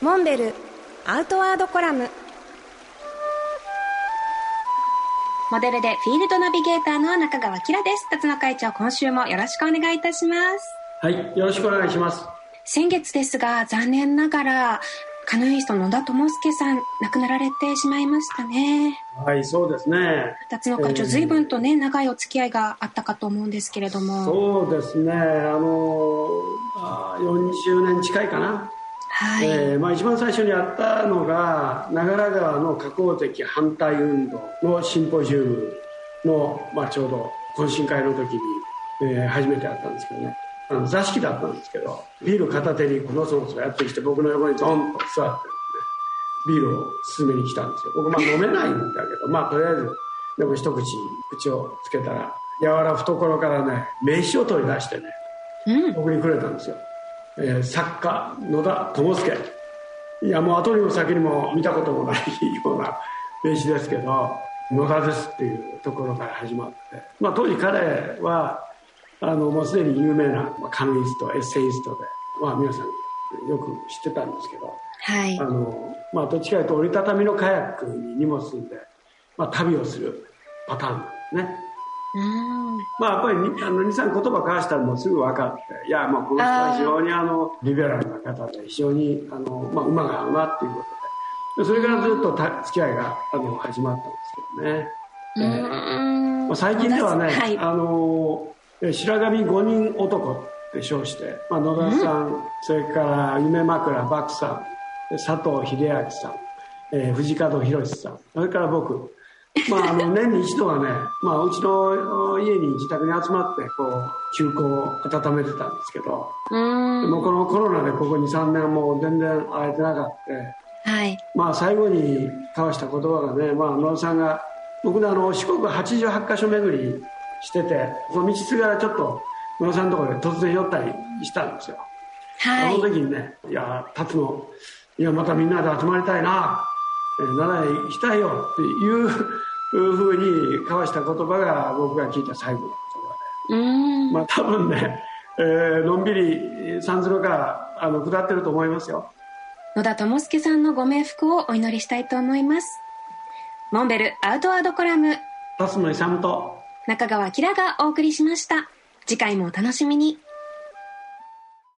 モンベルアウトワードコラムモデルでフィールドナビゲーターの中川きらです。辰野会長、今週もよろしくお願いいたします。はい、よろしくお願いします。先月ですが、残念ながら、カヌイスト野田智介さん、亡くなられてしまいましたね。はい、そうですね。辰野会長、えー随分とね、長いお付き合いがあったかと思うんですけれども。そうですね。あの、あ40年近いかな。はい。えーまあ、一番最初にやったのが長良川の河口的反対運動のシンポジウムの、まあ、ちょうど懇親会の時に、えー初めてやったんですけどねあの座敷だったんですけどビール片手にのそのそやってきて僕の横にドンと座ってビールを勧めに来たんですよ僕まあ飲めないんだけどまあとりあえずでも一口口をつけたら柔ら懐からね名刺を取り出してねうん。僕にくれたんですよ、えー作家野田智介いやもう後にも先にも見たこともないような名刺ですけど野田ですっていうところから始まって、まあ、当時彼はあのもうすでに有名なまあカヌイストエッセイストで、まあ、皆さんよく知ってたんですけどはいあ。の、まあ、どっちかというと折りたたみのカヤックに荷物積んで、まあ、旅をするパターンなんですねうん。まあ、やっぱりにあの23言葉交わしたらもうすぐ分かっていやまあこの人は非常にあのリベラルな方で非常にあの、まあ、馬が合うなっていうことで。でそれからずっとた付き合いがあの始まったんですけどね、うえまあ、最近ではね、はい。あのえ白神五人男って称して、まあ、野田さん、それから夢枕漠さんで佐藤秀明さん、えー藤門博さんそれから僕まあ、あの年に一度はね、まあ、うちの家に自宅に集まってこう休校を温めてたんですけど、うん。もうこのコロナでここ23年もう全然会えてなかったはい。まあ、最後に交わした言葉がね、まあ、野田さんが僕ねあの四国88カ所巡りしててその道すがらちょっと野田さんのところで突然寄ったりしたんですよ、はいその。時にね「いや辰野いやまたみんなで集まりたいな、えー奈良へ行きたいよ」っていうふうに交わした言葉が僕が聞いた最後の言葉で。うん。まあ多分ね、えーのんびり三鶴からあの下ってると思いますよ。野田智介さんのご冥福をお祈りしたいと思います。モンベルアウトワードコラム、辰野勇と中川きらがお送りしました。次回もお楽しみに。